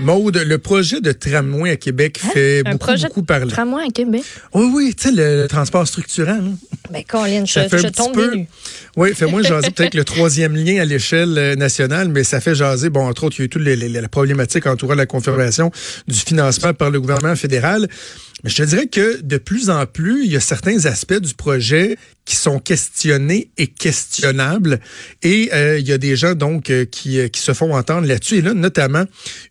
Maude, le projet de tramway à Québec Hein? fait Un beaucoup, projet beaucoup parler. de tramway à Québec? Oui, oui, tu sais, le, transport structurant. là. Ben, Colin, je, fait un je tombe peu-. Oui, fait-moi jaser peut-être le troisième lien à l'échelle euh, nationale, mais ça fait jaser, bon, entre autres, il y a eu toute les- les- la problématique entourant la confirmation du financement par le gouvernement fédéral. Je dirais que de plus en plus, il y a certains aspects du projet qui sont questionnés et questionnables. Et euh, il y a des gens, donc, euh, qui, euh, qui se font entendre là-dessus. Et là, notamment,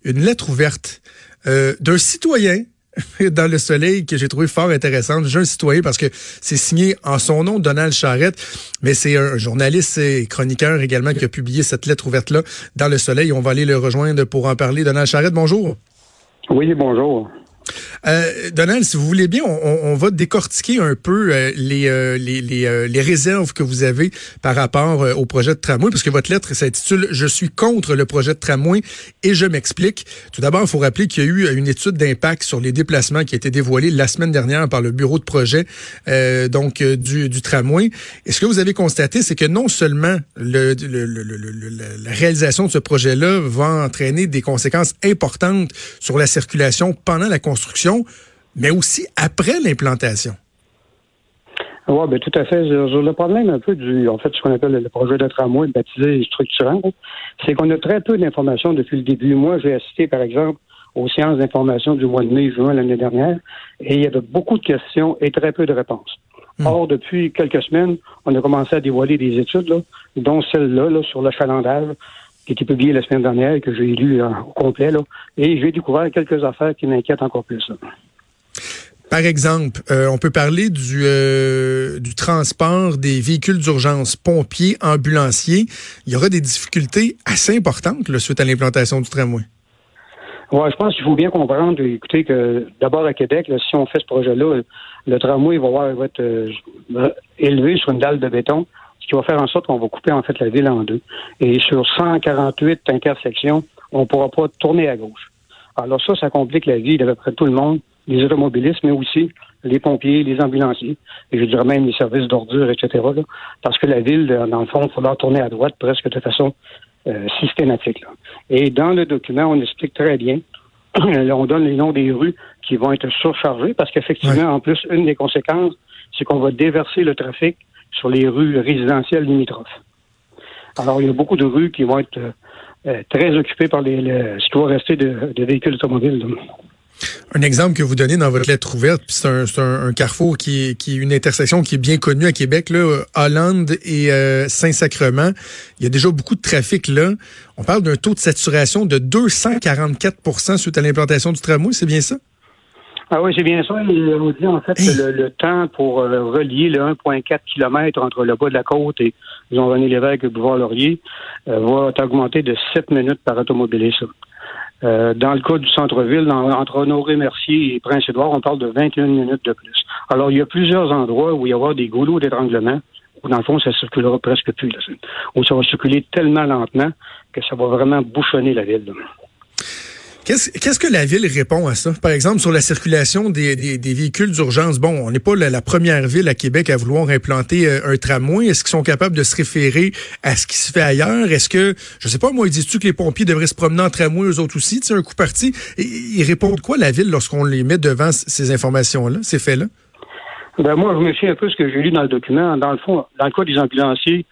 une lettre ouverte d'un citoyen dans le soleil que j'ai trouvé fort intéressante. J'ai citoyen parce que c'est signé en son nom Donald Charrette, mais c'est un journaliste et chroniqueur également qui a publié cette lettre ouverte-là dans le soleil. On va aller le rejoindre pour en parler. Donald Charrette, bonjour. Oui, bonjour. Euh, Donald, si vous voulez bien, on, on- va décortiquer un peu euh, les, euh, les, les, euh, les réserves que vous avez par rapport euh, au projet de tramway, parce que votre lettre s'intitule Je suis contre le projet de tramway et je m'explique. Tout d'abord, il faut rappeler qu'il y a eu une étude d'impact sur les déplacements qui a été dévoilée la semaine dernière par le bureau de projet euh, donc du, du tramway. Et ce que vous avez constaté, c'est que non seulement le, le- le- la réalisation de ce projet-là va entraîner des conséquences importantes sur la circulation pendant la construction, mais aussi après l'implantation. Oui, ben, tout à fait. Sur- Le problème un peu du, en fait, ce qu'on appelle le projet de tramway baptisé structurant, c'est qu'on a très peu d'informations depuis le début. Moi, j'ai assisté, par exemple, aux séances d'information du mois de mai, juin l'année dernière, et il y avait beaucoup de questions et très peu de réponses. Or, depuis quelques semaines, on a commencé à dévoiler des études, là, dont celle-là, là, sur l'achalandage, qui a été publiée la semaine dernière et que j'ai lu euh, au complet, là, et j'ai découvert quelques affaires qui m'inquiètent encore plus. là. Par exemple, euh, on peut parler du, euh, du transport des véhicules d'urgence, pompiers, ambulanciers. Il y aura des difficultés assez importantes là, suite à l'implantation du tramway. Ouais, je pense qu'il faut bien comprendre, écoutez, que d'abord à Québec, là, si on fait ce projet-là, le tramway va, avoir, va être euh, élevé sur une dalle de béton, ce qui va faire en sorte qu'on va couper en fait la ville en deux. Et sur 148 intersections, on ne pourra pas tourner à gauche. Alors ça, ça complique la vie d'à peu près tout le monde, les automobilistes, mais aussi les pompiers, les ambulanciers, et je dirais même les services d'ordures, etc. là, parce que la ville, dans le fond, il va falloir tourner à droite presque de façon euh, systématique. là. Et dans le document, on explique très bien, là, on donne les noms des rues qui vont être surchargées, parce qu'effectivement, en plus, une des conséquences, c'est qu'on va déverser le trafic sur les rues résidentielles limitrophes. Alors, il y a beaucoup de rues qui vont être euh, euh, très occupées par les, le- ce qui va rester de, véhicules automobiles. Un exemple que vous donnez dans votre lettre ouverte, c'est un, carrefour qui est, qui est une intersection qui est bien connue à Québec, Hollande et euh, Saint-Sacrement. Il y a déjà beaucoup de trafic là. On parle d'un taux de saturation de 244% suite à l'implantation du tramway, c'est bien ça? Ah oui, c'est bien ça. On dit en fait que le, le temps pour euh, relier le 1,4 km entre le bas de la côte et Jean-René Lévesque et Bouvard-Laurier euh, va augmenter de 7 minutes par automobiliste. Euh, dans le cas du centre-ville, entre Honoré-Mercier et Prince-Édouard, on parle de 21 minutes de plus. Alors, il y a plusieurs endroits où il y aura des goulots d'étranglement, où dans le fond, ça circulera presque plus. Là, où ça va circuler tellement lentement que ça va vraiment bouchonner la ville. là. Qu'est-ce que la ville répond à ça? Par exemple, sur la circulation des, des- des véhicules d'urgence. Bon, on n'est pas la, première ville à Québec à vouloir implanter euh, un tramway. Est-ce qu'ils sont capables de se référer à ce qui se fait ailleurs? Est-ce que, je sais pas, moi, dis-tu que les pompiers devraient se promener en tramway eux autres aussi, tu sais, un coup parti? Ils répondent quoi, la ville, lorsqu'on les met devant ces informations-là, ces faits-là? Ben moi, je me fie un peu ce que j'ai lu dans le document. Dans le fond, dans le cas des ambulanciers,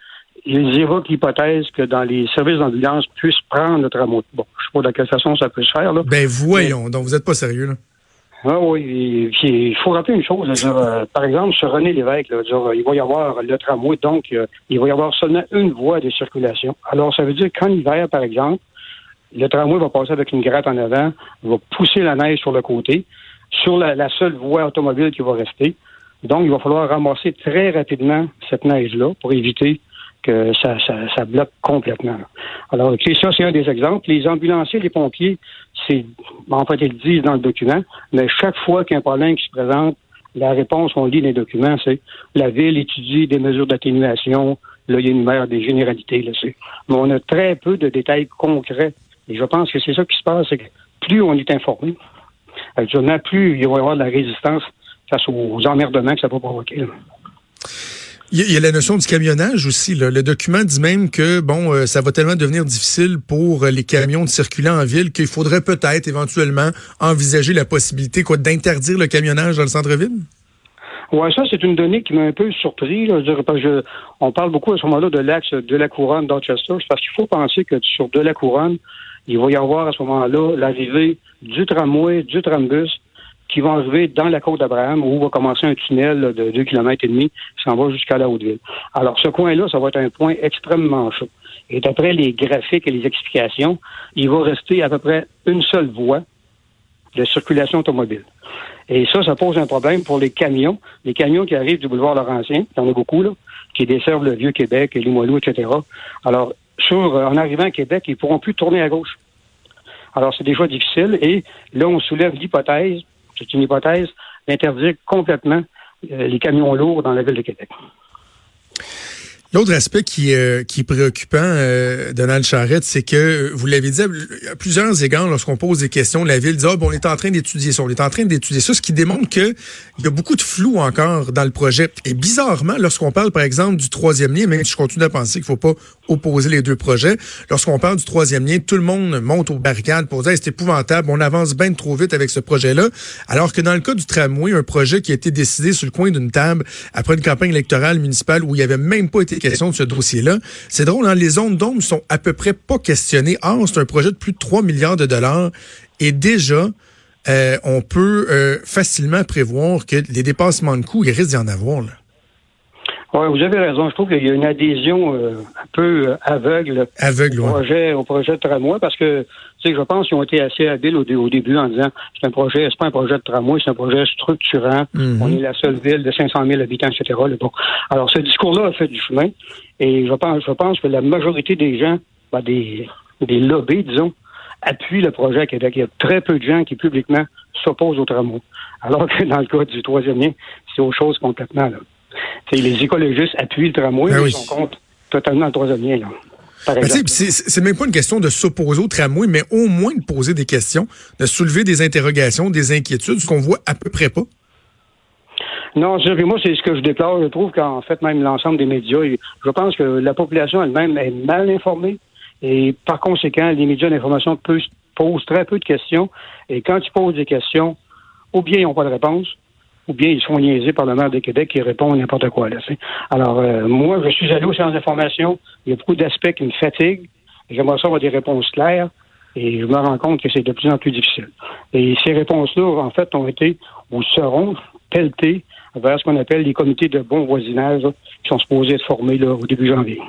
ils évoquent l'hypothèse que dans les services d'ambulance puissent prendre le tramway. Bon, je sais pas de quelle façon ça peut se faire, là. Ben voyons, donc vous êtes pas sérieux, là. Ah oui, il faut rappeler une chose. dire, euh, par exemple, sur René Lévesque, là, dire, il va y avoir le tramway, donc euh, il va y avoir seulement une voie de circulation. Alors, ça veut dire qu'en hiver, par exemple, le tramway va passer avec une gratte en avant, va pousser la neige sur le côté, sur la, la seule voie automobile qui va rester. Donc, il va falloir ramasser très rapidement cette neige-là pour éviter que ça, ça, ça bloque complètement. Alors, ça, c'est un des exemples. Les ambulanciers, les pompiers, c'est, en fait, ils le disent dans le document, mais chaque fois qu'il y a un problème qui se présente, la réponse, on lit dans les documents, c'est la ville étudie des mesures d'atténuation, là, il énumère des généralités, là, c'est. Mais on a très peu de détails concrets. Et je pense que c'est ça qui se passe, c'est que plus on est informé, actuellement, plus il va y avoir de la résistance face aux emmerdements que ça peut provoquer. Il y, a, la notion du camionnage aussi. Le document dit même que bon, euh, ça va tellement devenir difficile pour les camions de circuler en ville qu'il faudrait peut-être éventuellement envisager la possibilité quoi d'interdire le camionnage dans le centre-ville? Oui, ça, c'est une donnée qui m'a un peu surpris. on parle beaucoup à ce moment-là de l'axe de la couronne d'Orchester, parce qu'il faut penser que sur de la couronne, il va y avoir à ce moment-là l'arrivée du tramway, du trambus, qui vont arriver dans la côte d'Abraham, où va commencer un tunnel de 2 km et demi qui s'en va jusqu'à la Haute-Ville. Alors, ce coin-là, ça va être un point extrêmement chaud. Et d'après les graphiques et les explications, il va rester à peu près une seule voie de circulation automobile. Et ça, ça pose un problème pour les camions. Les camions qui arrivent du boulevard Laurentien, il y en a beaucoup, là, qui desservent le Vieux-Québec, Limoilou, etc. Alors, sur, euh, en arrivant à Québec, ils pourront plus tourner à gauche. Alors, c'est déjà difficile. Et là, on soulève l'hypothèse, c'est une hypothèse, d'interdire complètement euh, les camions lourds dans la ville de Québec. L'autre aspect qui, euh, qui est préoccupant, euh, Donald Charrette, c'est que, vous l'avez dit, à plusieurs égards, lorsqu'on pose des questions, la Ville dit, ah, bon, on est en train d'étudier ça, on est en train d'étudier ça, ce qui démontre qu'il y a beaucoup de flou encore dans le projet. Et bizarrement, lorsqu'on parle, par exemple, du troisième lien, même si je continue à penser qu'il faut pas opposer les deux projets, lorsqu'on parle du troisième lien, tout le monde monte aux barricades pour dire, c'est épouvantable, on avance bien trop vite avec ce projet-là, alors que dans le cas du tramway, un projet qui a été décidé sur le coin d'une table après une campagne électorale municipale où il n'y avait même pas été ce dossier-là. C'est drôle, hein? les zones d'ombre sont à peu près pas questionnées. Or, c'est un projet de plus de 3 milliards de dollars et déjà, euh, on peut euh, facilement prévoir que les dépassements de coûts, il risque d'y en avoir. Là. Oui, vous avez raison. Je trouve qu'il y a une adhésion euh, un peu euh, aveugle, aveugle au, projet, au projet de tramway parce que tu sais, je pense qu'ils ont été assez habiles au, début en disant c'est un projet, c'est pas un projet de tramway, c'est un projet structurant. Mhm. On est la seule ville de 500 000 habitants, etc. Bon. Alors, ce discours-là a fait du chemin et je pense, je pense que la majorité des gens, ben, des, des lobbies, disons, appuient le projet à Québec. Il y a très peu de gens qui publiquement s'opposent au tramway. Alors que dans le cas du troisième lien, c'est autre chose complètement. Là les écologistes appuient le tramway, ben ils sont contre totalement le troisième lien. Là. Ben, c'est même pas une question de s'opposer au tramway, mais au moins de poser des questions, de soulever des interrogations, des inquiétudes, ce qu'on voit à peu près pas. Non, moi, c'est ce que je déplore. Je trouve qu'en fait, même l'ensemble des médias, je pense que la population elle-même est mal informée. Et par conséquent, les médias d'information posent très peu de questions. Et quand ils posent des questions, ou bien ils n'ont pas de réponse, ou bien ils sont niaisés par le maire de Québec qui répond n'importe quoi. Là, Alors, euh, moi, je suis allé au centre d'information. Il y a beaucoup d'aspects qui me fatiguent. J'aimerais ça avoir des réponses claires. Et je me rends compte que c'est de plus en plus difficile. Et ces réponses-là, en fait, ont été ou seront pelletées vers ce qu'on appelle les comités de bon voisinage qui sont supposés être formés là, au début janvier.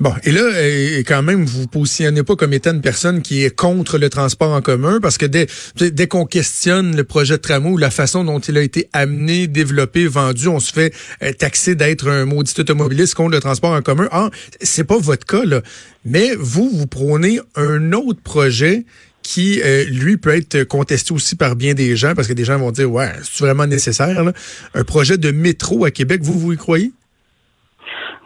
Bon, et là, et quand même, vous vous positionnez pas comme étant une personne qui est contre le transport en commun, parce que dès, dès qu'on questionne le projet de tramway ou la façon dont il a été amené, développé, vendu, on se fait euh, taxer d'être un maudit automobiliste contre le transport en commun. Ah, c'est pas votre cas, là. Mais vous, vous prônez un autre projet qui, euh, lui, peut être contesté aussi par bien des gens, parce que des gens vont dire, ouais, c'est vraiment nécessaire, là? Un projet de métro à Québec, vous, vous y croyez?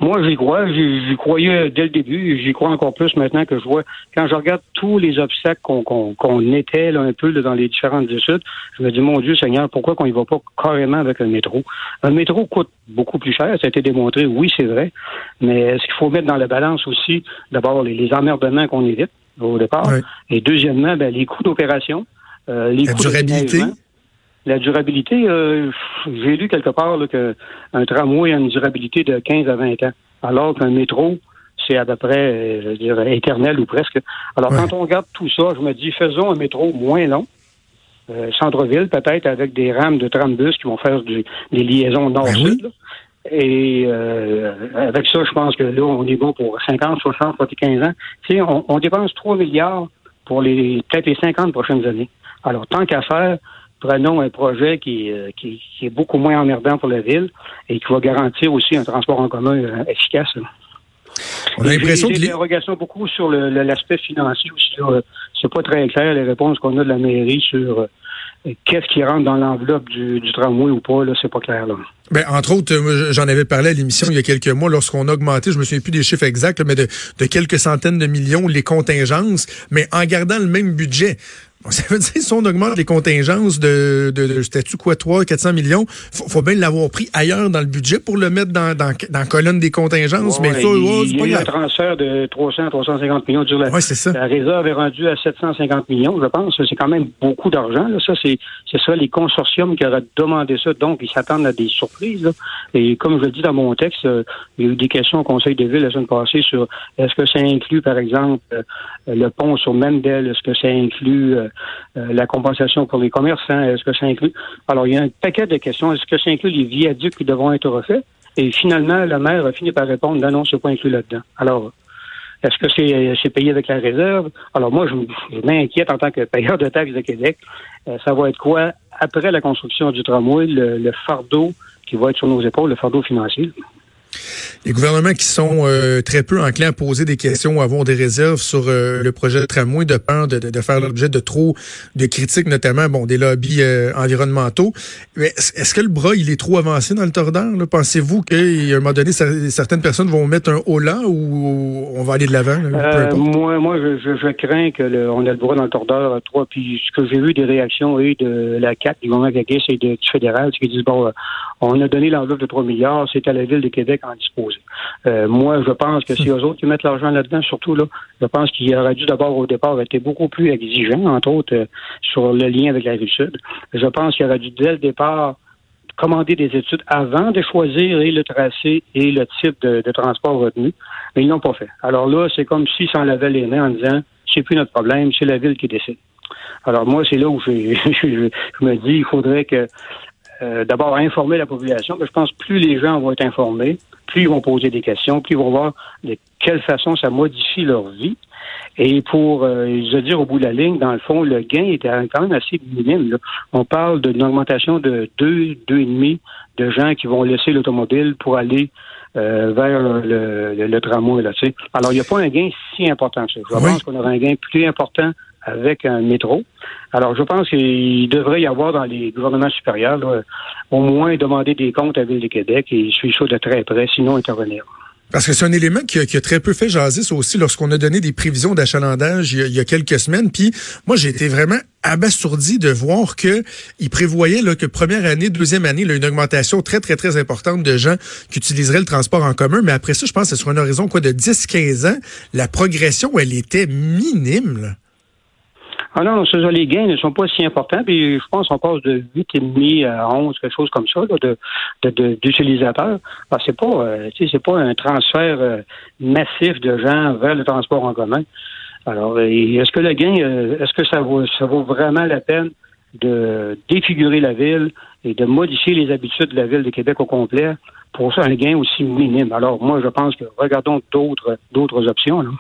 Moi, j'y crois. J'y croyais dès le début. J'y crois encore plus maintenant que je vois. Quand je regarde tous les obstacles qu'on qu'on était là, un peu dans les différentes études, je me dis, mon Dieu Seigneur, pourquoi qu'on y va pas carrément avec un métro? Un métro coûte beaucoup plus cher. Ça a été démontré. Oui, c'est vrai. Mais est-ce qu'il faut mettre dans la balance aussi, d'abord, les, emmerdements qu'on évite au départ? Et deuxièmement, ben, les coûts d'opération. Euh, les la durabilité. La durabilité, euh, j'ai lu quelque part qu'un tramway a une durabilité de 15 à 20 ans, alors qu'un métro, c'est à peu près, euh, je dirais, éternel ou presque. Alors, quand on regarde tout ça, je me dis, faisons un métro moins long, euh, centre-ville peut-être, avec des rames de trambus qui vont faire des liaisons nord-sud. Ben Et avec ça, je pense que là, on est bon pour 50, 60, 75 ans. Tu sais, on, on dépense 3 milliards pour les peut-être les 50 prochaines années. Alors, tant qu'à faire, prenons un projet euh, qui, qui, est beaucoup moins emmerdant pour la ville et qui va garantir aussi un transport en commun euh, efficace. On a l'impression que des interrogations beaucoup sur l'aspect financier aussi. C'est pas très clair les réponses qu'on a de la mairie sur euh, qu'est-ce qui rentre dans l'enveloppe du, tramway ou pas, là, c'est pas clair, là. Ben, entre autres, j'en avais parlé à l'émission il y a quelques mois lorsqu'on a augmenté, je me souviens plus des chiffres exacts, mais de, de quelques centaines de millions les contingences, mais en gardant le même budget. Ça veut dire, si on augmente les contingences de, de, de statut quoi, 3, 400 millions, faut, faut bien l'avoir pris ailleurs dans le budget pour le mettre dans, dans, dans la colonne des contingences. Ouais, mais ça, il, il y a eu un transfert de 300 350 millions. Dire, La, Ouais, c'est ça. la réserve est rendue à 750 millions, je pense. C'est quand même beaucoup d'argent. Ça, c'est ça, les consortiums qui auraient demandé ça. Donc, ils s'attendent à des surprises. là. Et comme je le dis dans mon texte, euh, il y a eu des questions au Conseil des villes la semaine passée sur est-ce que ça inclut, par exemple, euh, le pont sur Mendel, est-ce que ça inclut euh, la compensation pour les commerçants, est-ce que ça inclut... Alors, il y a un paquet de questions. Est-ce que ça inclut les viaducs qui devront être refaits? Et finalement, la maire a fini par répondre non, non, c'est pas inclus là-dedans. Alors, est-ce que c'est c'est payé avec la réserve? Alors moi, je, m'inquiète en tant que payeur de taxes de Québec. Euh, ça va être quoi après la construction du tramway, le, le fardeau qui va être sur nos épaules, le fardeau financier? Les gouvernements qui sont euh, très peu enclins à poser des questions ou avoir des réserves sur euh, le projet de tramway de peur de, de, de faire l'objet de trop de critiques, notamment bon des lobbies euh, environnementaux. Est-ce que le bras il est trop avancé dans le tordeur? Pensez-vous qu'à un moment donné, cer- certaines personnes vont mettre un haut là ou on va aller de l'avant? Euh, moi, moi, je, je, je crains que le, on a le droit dans le tordeur trois. Puis ce que j'ai vu des réactions oui, de la CAC, du gouvernement c'est de- du fédéral, qu'ils disent bon, euh, on a donné l'enveloppe de 3 milliards, c'est à la ville de Québec en disposer. Euh, moi, je pense que si eux autres qui mettent l'argent là-dedans, surtout là, je pense qu'il aurait dû d'abord au départ être beaucoup plus exigeant, entre autres, euh, sur le lien avec la rive sud. Je pense qu'il aurait dû dès le départ commander des études avant de choisir et le tracé et le type de, transport retenu, mais ils l'ont pas fait. Alors là, c'est comme s'ils s'en lavaient les mains en disant c'est plus notre problème, c'est la ville qui décide. Alors moi, c'est là où je, je me dis il faudrait que euh, d'abord informer la population. que je pense que plus les gens vont être informés, plus ils vont poser des questions, plus ils vont voir de quelle façon ça modifie leur vie. Et pour euh, je veux dire au bout de la ligne, dans le fond, le gain était quand même assez minime. là. On parle d'une augmentation de deux, deux et demi de gens qui vont laisser l'automobile pour aller euh, vers le, le, le tramway. Là, tu sais. Alors, il n'y a pas un gain si important que ça. Je Oui. pense qu'on aura un gain plus important avec un métro. Alors, je pense qu'il devrait y avoir dans les gouvernements supérieurs là, au moins demander des comptes à Ville de Québec et suivre ça de très près, sinon intervenir. Parce que c'est un élément qui a, qui a très peu fait jaser, aussi, lorsqu'on a donné des prévisions d'achalandage il, y a- il y a quelques semaines. Puis moi, j'ai été vraiment abasourdi de voir que il prévoyait là, que première année, deuxième année, là, une augmentation très, très, très importante de gens qui utiliseraient le transport en commun. Mais après ça, je pense que sur un horizon quoi, de 10-15 ans, la progression, elle était minime. Ah non, non, ça, les gains ne sont pas si importants. Puis je pense qu'on passe de 8,5 à 11, quelque chose comme ça, là, de, d'utilisateurs. Ah, c'est pas, euh, c'est pas un transfert euh, massif de gens vers le transport en commun. Alors, est-ce que le gain, euh, est-ce que ça vaut, ça vaut vraiment la peine de défigurer la ville et de modifier les habitudes de la ville de Québec au complet pour un gain aussi minime? Alors, moi, je pense que regardons d'autres, d'autres options. Là.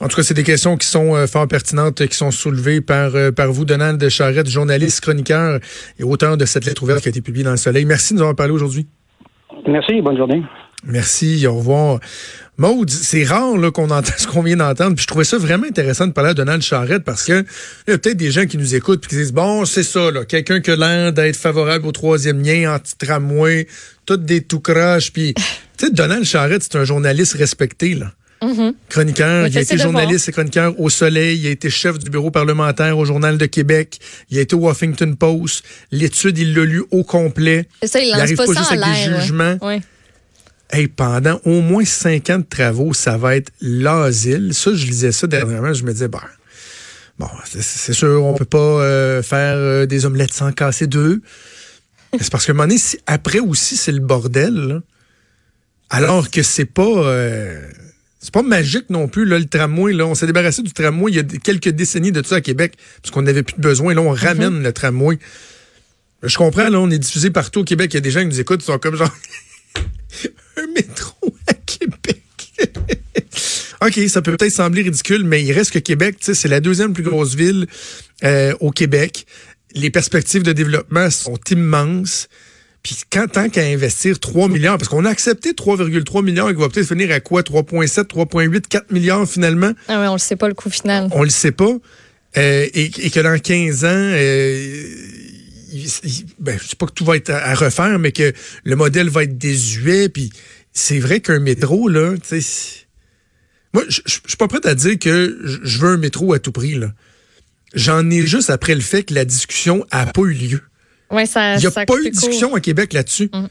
En tout cas, c'est des questions qui sont euh, fort pertinentes, euh, qui sont soulevées par, euh, par vous, Donald Charrette, journaliste, chroniqueur et auteur de cette lettre ouverte qui a été publiée dans le Soleil. Merci de nous avoir parlé aujourd'hui. Merci, bonne journée. Merci, au revoir. Maude, c'est rare qu'on entend ce qu'on vient d'entendre. Puis je trouvais ça vraiment intéressant de parler à Donald Charrette parce que il y a peut-être des gens qui nous écoutent et qui disent Bon, c'est ça, là, quelqu'un qui a l'air d'être favorable au troisième lien, anti-tramway, tout des tout croches. Puis, tu sais, Donald Charrette, c'est un journaliste respecté, là. Chroniqueur, Il a été journaliste et chroniqueur au Soleil, il a été chef du bureau parlementaire au Journal de Québec, il a été au Washington Post, l'étude, il l'a lu au complet. C'est ça, il Il arrive pas, pas ça juste avec des jugements. Hey, pendant au moins cinq ans de travaux, ça va être l'asile. Ça, je lisais ça dernièrement, je me disais, ben, bon, c'est- sûr, on peut pas euh, faire euh, des omelettes sans casser deux. C'est parce que un moment donné, si- après aussi, c'est le bordel, là. alors que c'est pas... euh, c'est pas magique non plus, là, le tramway. Là. On s'est débarrassé du tramway il y a quelques décennies de ça à Québec, parce qu'on n'avait plus de besoin. Là, on ramène le tramway. Je comprends, là, on est diffusé partout au Québec. Il y a des gens qui nous écoutent, ils sont comme genre un métro à Québec. OK, ça peut peut-être sembler ridicule, mais il reste que Québec, tu sais, c'est la deuxième plus grosse ville euh, au Québec. Les perspectives de développement sont immenses. Puis quand tant qu'à investir 3 milliards, parce qu'on a accepté 3,3 milliards et qu'on va peut-être finir à quoi? 3,7, 3,8, 4 milliards finalement? Ah ouais, on le sait pas le coût final. On le sait pas. Euh, et, et que dans 15 ans, euh, il- il- ben, je sais pas que tout va être à, à refaire, mais que le modèle va être désuet. Puis c'est vrai qu'un métro, là, tu sais, moi, je suis pas prêt à dire que je- je veux un métro à tout prix, là. j'en ai juste après le fait que la discussion a pas eu lieu. Ouais, ça, Il n'y a ça pas eu de coupé court. discussion à Québec là-dessus. Mm.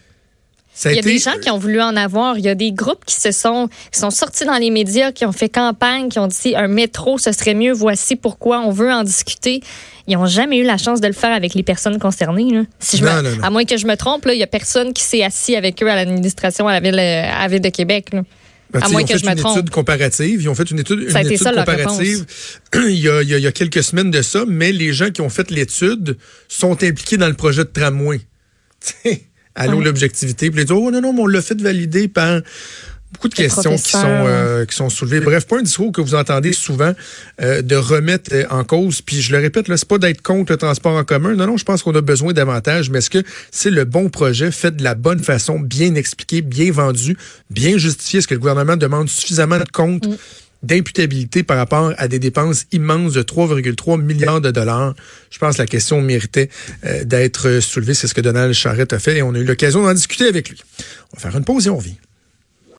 Il y a été- des gens qui ont voulu en avoir. Il y a des groupes qui se sont, qui sont sortis dans les médias, qui ont fait campagne, qui ont dit un métro, ce serait mieux. Voici pourquoi on veut en discuter. Ils n'ont jamais eu la chance de le faire avec les personnes concernées. là. Si je me- Non, non, non. À moins que je me trompe, là, il y a personne qui s'est assis avec eux à l'administration à la ville, euh, à la ville de Québec. là. Ben, À moins ils ont que fait je me une trompe. étude comparative. Ils ont fait une étude, Ça a une été étude ça, leur comparative il, y a, il y quelques semaines de ça, mais les gens qui ont fait l'étude sont impliqués dans le projet de tramway. Allô, l'objectivité. Puis ils disent, oh non, non, mais on l'a fait valider par beaucoup de questions qui sont, euh, qui sont soulevées. Bref, pas un discours que vous entendez souvent euh, de remettre euh, en cause. Puis je le répète, là, c'est pas d'être contre le transport en commun. Non, non, je pense qu'on a besoin davantage. Mais est-ce que c'est le bon projet, fait de la bonne façon, bien expliqué, bien vendu, bien justifié? Est-ce que le gouvernement demande suffisamment de comptes Mm. d'imputabilité par rapport à des dépenses immenses de 3,3 milliards de dollars? Je pense que la question méritait euh, d'être soulevée. C'est ce que Donald Charrette a fait et on a eu l'occasion d'en discuter avec lui. On va faire une pause et on revient.